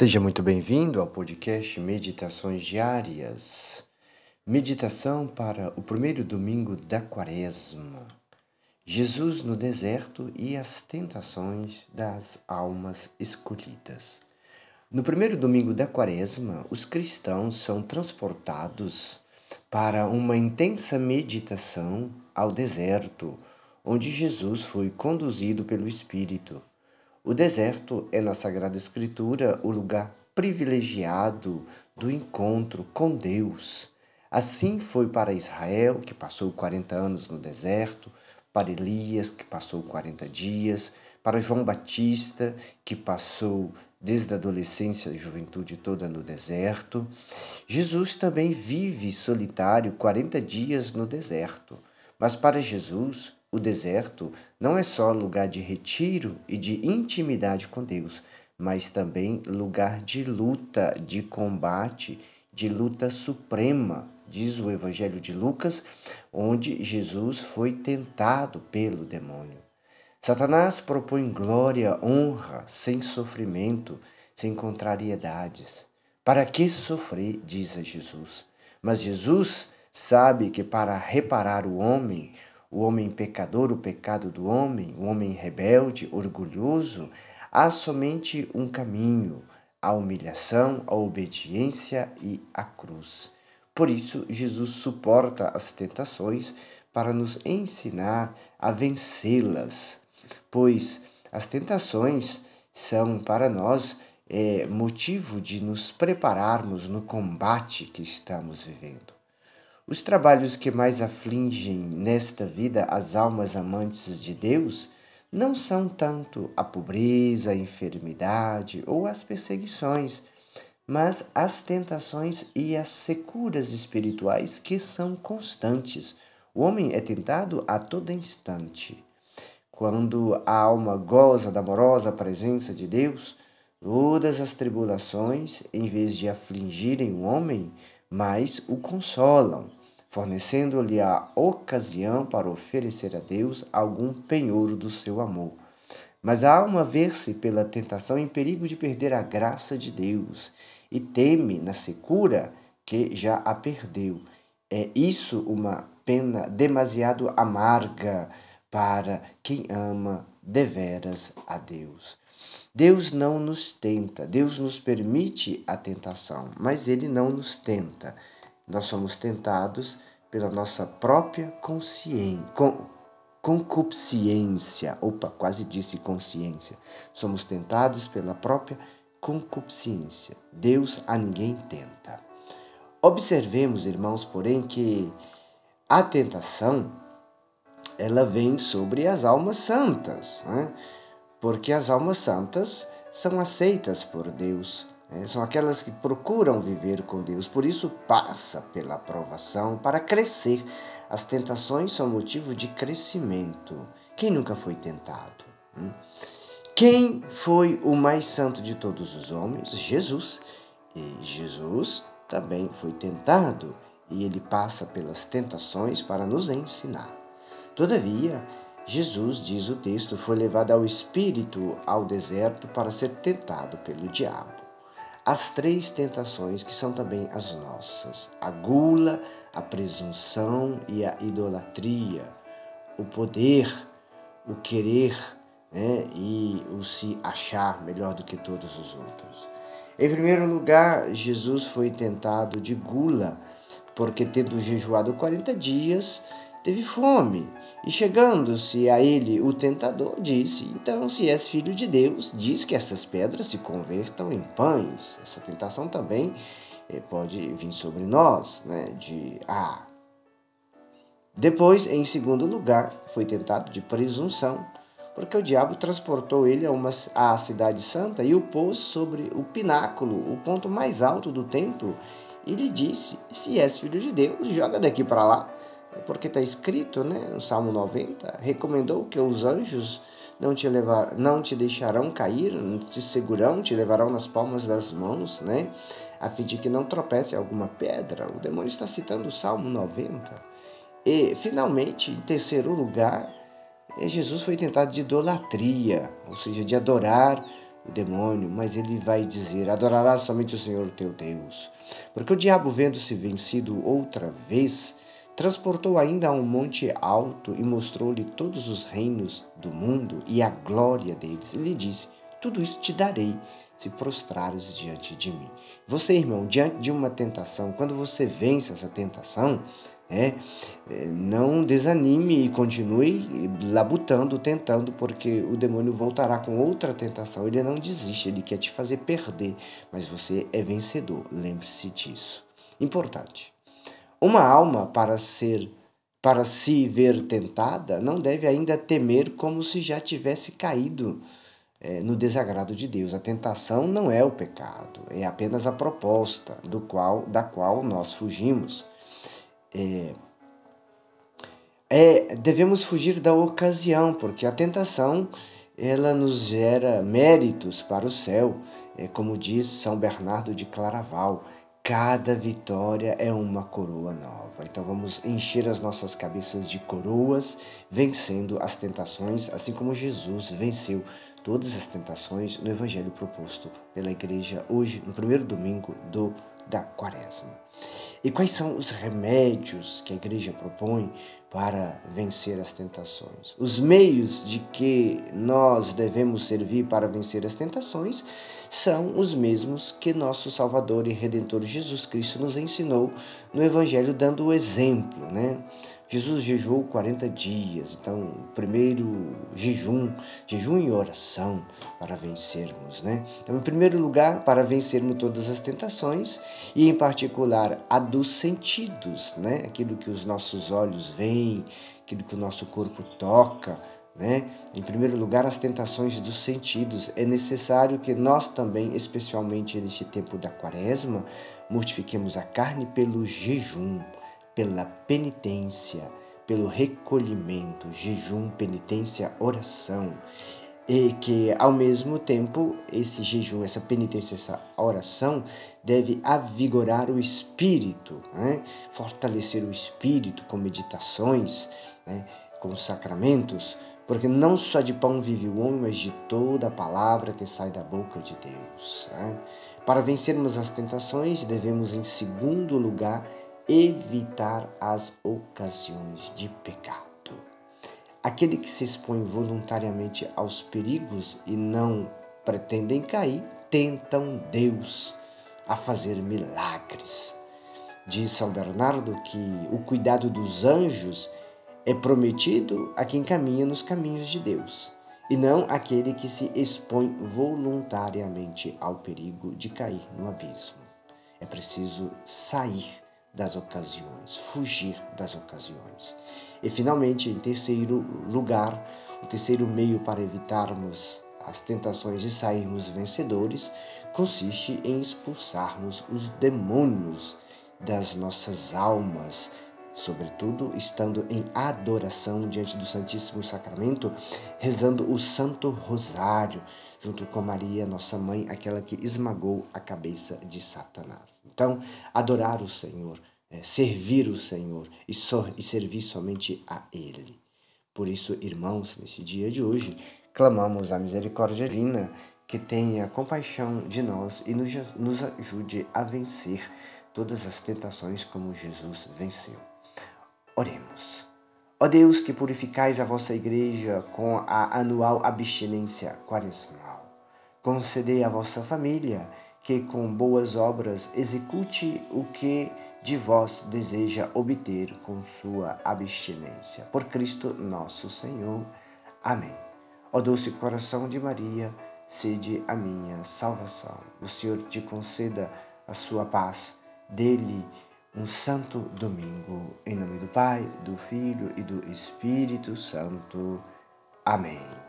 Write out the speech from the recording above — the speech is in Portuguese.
Seja muito bem-vindo ao podcast Meditações Diárias. Meditação para o primeiro domingo da Quaresma. Jesus no deserto e as tentações das almas escolhidas. No primeiro domingo da Quaresma, os cristãos são transportados para uma intensa meditação ao deserto, onde Jesus foi conduzido pelo Espírito. O deserto é na Sagrada Escritura o lugar privilegiado do encontro com Deus. Assim foi para Israel, que passou 40 anos no deserto, para Elias, que passou 40 dias, para João Batista, que passou desde a adolescência e juventude toda no deserto. Jesus também vive solitário 40 dias no deserto. Mas para Jesus, o deserto não é só lugar de retiro e de intimidade com Deus, mas também lugar de luta, de combate, de luta suprema, diz o Evangelho de Lucas, onde Jesus foi tentado pelo demônio. Satanás propõe glória, honra, sem sofrimento, sem contrariedades. Para que sofrer, diz a Jesus. Mas Jesus sabe que para reparar o homem, o homem pecador, o pecado do homem, o homem rebelde, orgulhoso, há somente um caminho: a humilhação, a obediência e a cruz. Por isso, Jesus suporta as tentações para nos ensinar a vencê-las, pois as tentações são para nós é, motivo de nos prepararmos no combate que estamos vivendo. Os trabalhos que mais afligem nesta vida as almas amantes de Deus não são tanto a pobreza, a enfermidade ou as perseguições, mas as tentações e as securas espirituais que são constantes. O homem é tentado a todo instante. Quando a alma goza da amorosa presença de Deus, todas as tribulações, em vez de afligirem o homem, mais o consolam fornecendo-lhe a ocasião para oferecer a Deus algum penhor do seu amor. Mas a alma vê-se pela tentação em perigo de perder a graça de Deus e teme na secura que já a perdeu. É isso uma pena demasiado amarga para quem ama deveras a Deus. Deus não nos tenta, Deus nos permite a tentação, mas Ele não nos tenta. Nós somos tentados pela nossa própria consciência, con, concupiscência. Opa, quase disse consciência. Somos tentados pela própria concupiscência. Deus a ninguém tenta. Observemos, irmãos, porém, que a tentação ela vem sobre as almas santas, né? porque as almas santas são aceitas por Deus são aquelas que procuram viver com Deus, por isso passa pela aprovação para crescer. As tentações são motivo de crescimento. Quem nunca foi tentado? Hum? Quem foi o mais santo de todos os homens? Jesus. E Jesus também foi tentado e ele passa pelas tentações para nos ensinar. Todavia, Jesus, diz o texto, foi levado ao Espírito ao deserto para ser tentado pelo diabo as três tentações que são também as nossas: a gula, a presunção e a idolatria, o poder, o querer né, e o se achar melhor do que todos os outros. Em primeiro lugar, Jesus foi tentado de gula, porque tendo jejuado 40 dias, teve fome. E chegando-se a ele o tentador, disse: Então, se és filho de Deus, diz que essas pedras se convertam em pães. Essa tentação também eh, pode vir sobre nós, né? De ah. Depois, em segundo lugar, foi tentado de presunção, porque o diabo transportou ele a uma à cidade santa e o pôs sobre o pináculo, o ponto mais alto do templo, e lhe disse: Se és filho de Deus, joga daqui para lá é porque está escrito, né, no Salmo 90, recomendou que os anjos não te levar, não te deixarão cair, te segurarão, te levarão nas palmas das mãos, né, a fim de que não tropece alguma pedra. O demônio está citando o Salmo 90. E finalmente, em terceiro lugar, é, Jesus foi tentado de idolatria, ou seja, de adorar o demônio, mas ele vai dizer: Adorarás somente o Senhor teu Deus. Porque o diabo, vendo-se vencido outra vez, transportou ainda a um monte alto e mostrou-lhe todos os reinos do mundo e a glória deles. E lhe disse: Tudo isso te darei se prostrares diante de mim. Você, irmão, diante de uma tentação, quando você vence essa tentação, é, é, não desanime e continue labutando, tentando, porque o demônio voltará com outra tentação. Ele não desiste, ele quer te fazer perder, mas você é vencedor. Lembre-se disso. Importante. Uma alma para ser para se ver tentada não deve ainda temer como se já tivesse caído é, no desagrado de Deus. A tentação não é o pecado, é apenas a proposta do qual da qual nós fugimos. É, é, devemos fugir da ocasião, porque a tentação ela nos gera méritos para o céu, é, como diz São Bernardo de Claraval. Cada vitória é uma coroa nova. Então vamos encher as nossas cabeças de coroas, vencendo as tentações, assim como Jesus venceu todas as tentações no evangelho proposto pela igreja hoje, no primeiro domingo do da Quaresma. E quais são os remédios que a igreja propõe para vencer as tentações? Os meios de que nós devemos servir para vencer as tentações são os mesmos que nosso Salvador e Redentor Jesus Cristo nos ensinou no Evangelho, dando o exemplo, né? Jesus jejuou 40 dias, então, o primeiro jejum, jejum e oração para vencermos, né? Então, em primeiro lugar, para vencermos todas as tentações e, em particular, a dos sentidos, né? Aquilo que os nossos olhos veem, aquilo que o nosso corpo toca, né? Em primeiro lugar, as tentações dos sentidos. É necessário que nós também, especialmente neste tempo da quaresma, mortifiquemos a carne pelo jejum pela penitência, pelo recolhimento, jejum, penitência, oração. E que, ao mesmo tempo, esse jejum, essa penitência, essa oração deve avigorar o espírito, né? fortalecer o espírito com meditações, né? com sacramentos, porque não só de pão vive o homem, mas de toda a palavra que sai da boca de Deus. Né? Para vencermos as tentações, devemos, em segundo lugar, evitar as ocasiões de pecado. Aquele que se expõe voluntariamente aos perigos e não pretendem cair, tentam Deus a fazer milagres. Diz São Bernardo que o cuidado dos anjos é prometido a quem caminha nos caminhos de Deus, e não aquele que se expõe voluntariamente ao perigo de cair no abismo. É preciso sair das ocasiões, fugir das ocasiões. E finalmente, em terceiro lugar, o terceiro meio para evitarmos as tentações e sairmos vencedores consiste em expulsarmos os demônios das nossas almas, sobretudo estando em adoração diante do Santíssimo Sacramento, rezando o Santo Rosário, junto com Maria, nossa mãe, aquela que esmagou a cabeça de Satanás. Então, adorar o Senhor, é, servir o Senhor e, so, e servir somente a Ele. Por isso, irmãos, nesse dia de hoje, clamamos a misericórdia divina que tenha compaixão de nós e nos, nos ajude a vencer todas as tentações como Jesus venceu. Oremos. Ó Deus, que purificais a vossa igreja com a anual abstinência quaresmal, concedei à vossa família que com boas obras execute o que de vós deseja obter com sua abstinência. Por Cristo nosso Senhor. Amém. Ó doce coração de Maria, sede a minha salvação. O Senhor te conceda a sua paz. Dele um santo domingo. Em nome do Pai, do Filho e do Espírito Santo. Amém.